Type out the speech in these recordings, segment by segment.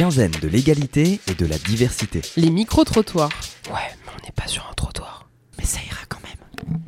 quinzaine de l'égalité et de la diversité. Les micro-trottoirs. Ouais, mais on n'est pas sur un trottoir. Mais ça ira quand même.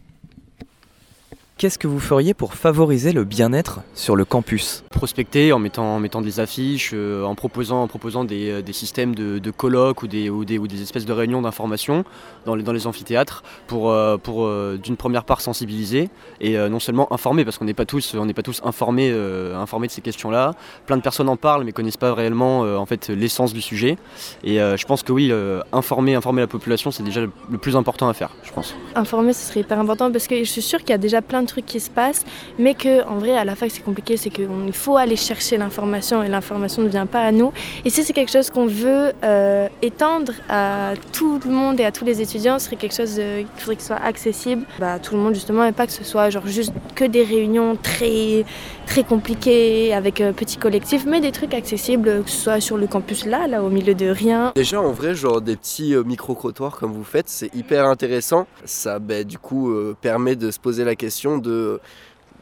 Qu'est-ce que vous feriez pour favoriser le bien-être sur le campus? Prospecter en mettant, en mettant des affiches, euh, en proposant, en proposant des, euh, des systèmes de, de colloques ou des, ou, des, ou des espèces de réunions d'information dans les, dans les amphithéâtres pour, euh, pour d'une première part sensibiliser et non seulement informer parce qu'on n'est pas tous, on pas tous informés, informés de ces questions-là. Plein de personnes en parlent mais connaissent pas réellement en fait l'essence du sujet. Et je pense que oui, informer, informer la population c'est déjà le, le plus important à faire, je pense. Informer, ce serait hyper important parce que je suis sûre qu'il y a déjà plein de trucs qui se passent, mais que en vrai, à la fac, c'est compliqué, c'est qu'il faut aller chercher l'information et l'information ne vient pas à nous. Et si c'est quelque chose qu'on veut euh, étendre à tout le monde et à tous les étudiants, ce serait quelque chose euh, qu'il faudrait que soit accessible à tout le monde justement et pas que ce soit genre juste que des réunions très très compliquées avec euh, petits collectifs, mais des trucs accessibles, euh, que ce soit sur le campus là, là au milieu de rien. Déjà en vrai genre des petits micro-trottoirs comme vous faites, c'est hyper intéressant. Ça bah, du coup permet de se poser la question de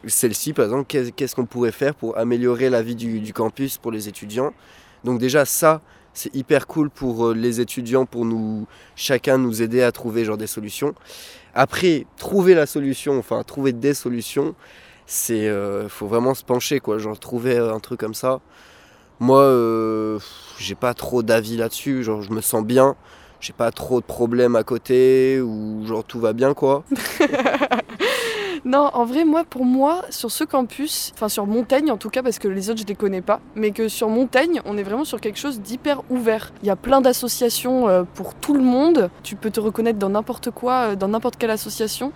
celle-ci par exemple, qu'est- qu'est-ce qu'on pourrait faire pour améliorer la vie du, campus pour les étudiants? Donc déjà ça c'est hyper cool pour euh, les étudiants, pour nous chacun nous aider à trouver genre des solutions. Après trouver la solution, enfin trouver des solutions, c'est euh, faut vraiment se pencher quoi, genre trouver euh, un truc comme ça. Moi, j'ai pas trop d'avis là-dessus. Genre, je me sens bien. J'ai pas trop de problèmes à côté ou genre tout va bien quoi. Non, en vrai, moi, pour moi, sur ce campus, enfin sur Montaigne en tout cas, parce que les autres je les connais pas, mais que sur Montaigne, on est vraiment sur quelque chose d'hyper ouvert. Il y a plein d'associations euh, pour tout le monde. Tu peux te reconnaître dans n'importe quoi, euh, dans n'importe quelle association.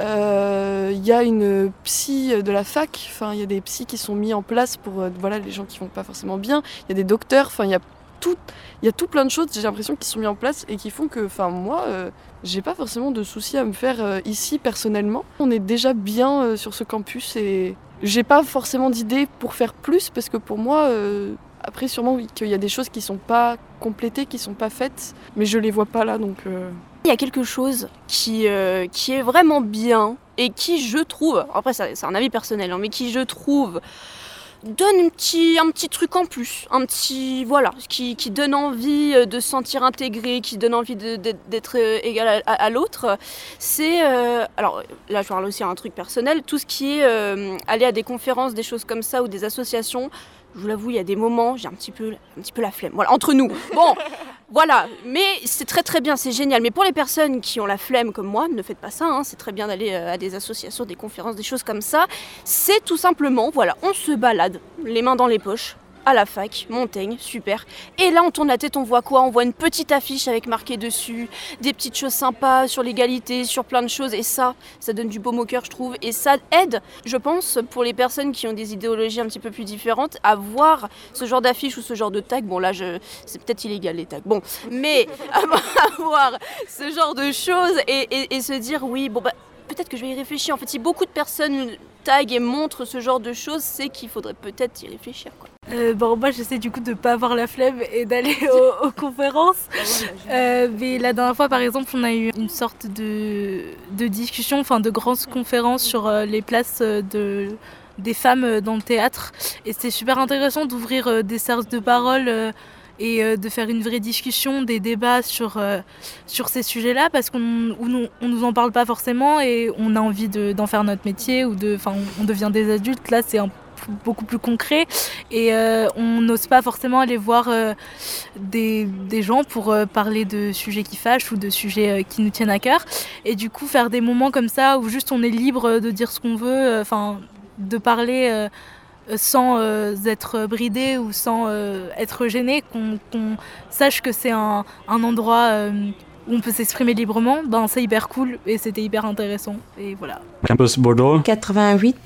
Euh, Il y a une psy de la fac, enfin il y a des psys qui sont mis en place pour voilà les gens qui vont pas forcément bien. Il y a des docteurs, enfin il y a il y a tout plein de choses. J'ai l'impression qui sont mis en place et qui font que, enfin moi. euh, j'ai pas forcément de soucis à me faire euh, ici personnellement. On est déjà bien euh, sur ce campus et j'ai pas forcément d'idée pour faire plus parce que pour moi, euh, après sûrement qu'il y a des choses qui sont pas complétées, qui sont pas faites, mais je les vois pas là donc. Il y a quelque chose qui, qui est vraiment bien et qui, je trouve, après c'est un avis personnel, hein, mais qui, je trouve, donne un petit, truc en plus, un petit, voilà, qui, donne envie euh, de se sentir intégré, qui donne envie d'être euh, égal à, l'autre, c'est, euh, alors là je parle aussi à un truc personnel, tout ce qui est aller à des conférences, des choses comme ça, ou des associations, je vous l'avoue, il y a des moments, j'ai un petit peu, un petit peu la flemme. Voilà, entre nous. Bon, voilà. Mais c'est très très bien, c'est génial. Mais pour les personnes qui ont la flemme comme moi, ne faites pas ça. hein, c'est très bien d'aller euh, à des associations, des conférences, des choses comme ça. C'est tout simplement, voilà, on se balade, les mains dans les poches. À la fac, Montaigne, super. Et là, on tourne la tête, on voit quoi? On voit une petite affiche avec marqué dessus des petites choses sympas sur l'égalité, sur plein de choses. Et ça, ça donne du baume au cœur, je trouve. Et ça aide, je pense, pour les personnes qui ont des idéologies un petit peu plus différentes, à voir ce genre d'affiche ou ce genre de tag. Bon, là, c'est peut-être illégal les tags. Bon, mais à voir ce genre de choses et se dire, oui, bon, bah, peut-être que je vais y réfléchir. En fait, si beaucoup de personnes taguent et montrent ce genre de choses, c'est qu'il faudrait peut-être y réfléchir. Quoi. Euh, bon, moi j'essaie du coup de pas avoir la flemme et d'aller aux, aux conférences. Euh, mais la dernière fois, par exemple, on a eu une sorte de, de discussion, enfin de grandes conférences sur euh, les places euh, de, des femmes dans le théâtre. Et c'était super intéressant d'ouvrir des cercles de parole et de faire une vraie discussion, des débats sur, euh, sur ces sujets-là, parce qu'on ne nous en parle pas forcément et on a envie de- d'en faire notre métier ou de, enfin, on, on devient des adultes. Là, c'est un beaucoup plus concret. Et euh, on n'ose pas forcément aller voir euh, des, des gens pour euh, parler de sujets qui fâchent ou de sujets euh, qui nous tiennent à cœur. Et du coup faire des moments comme ça où juste on est libre de dire ce qu'on veut euh, enfin de parler euh, sans euh, être bridé ou sans euh, être gêné qu'on sache que c'est un, un endroit euh, où on peut s'exprimer librement ben c'est hyper cool et c'était hyper intéressant. Et voilà. Campus Bordeaux. 88.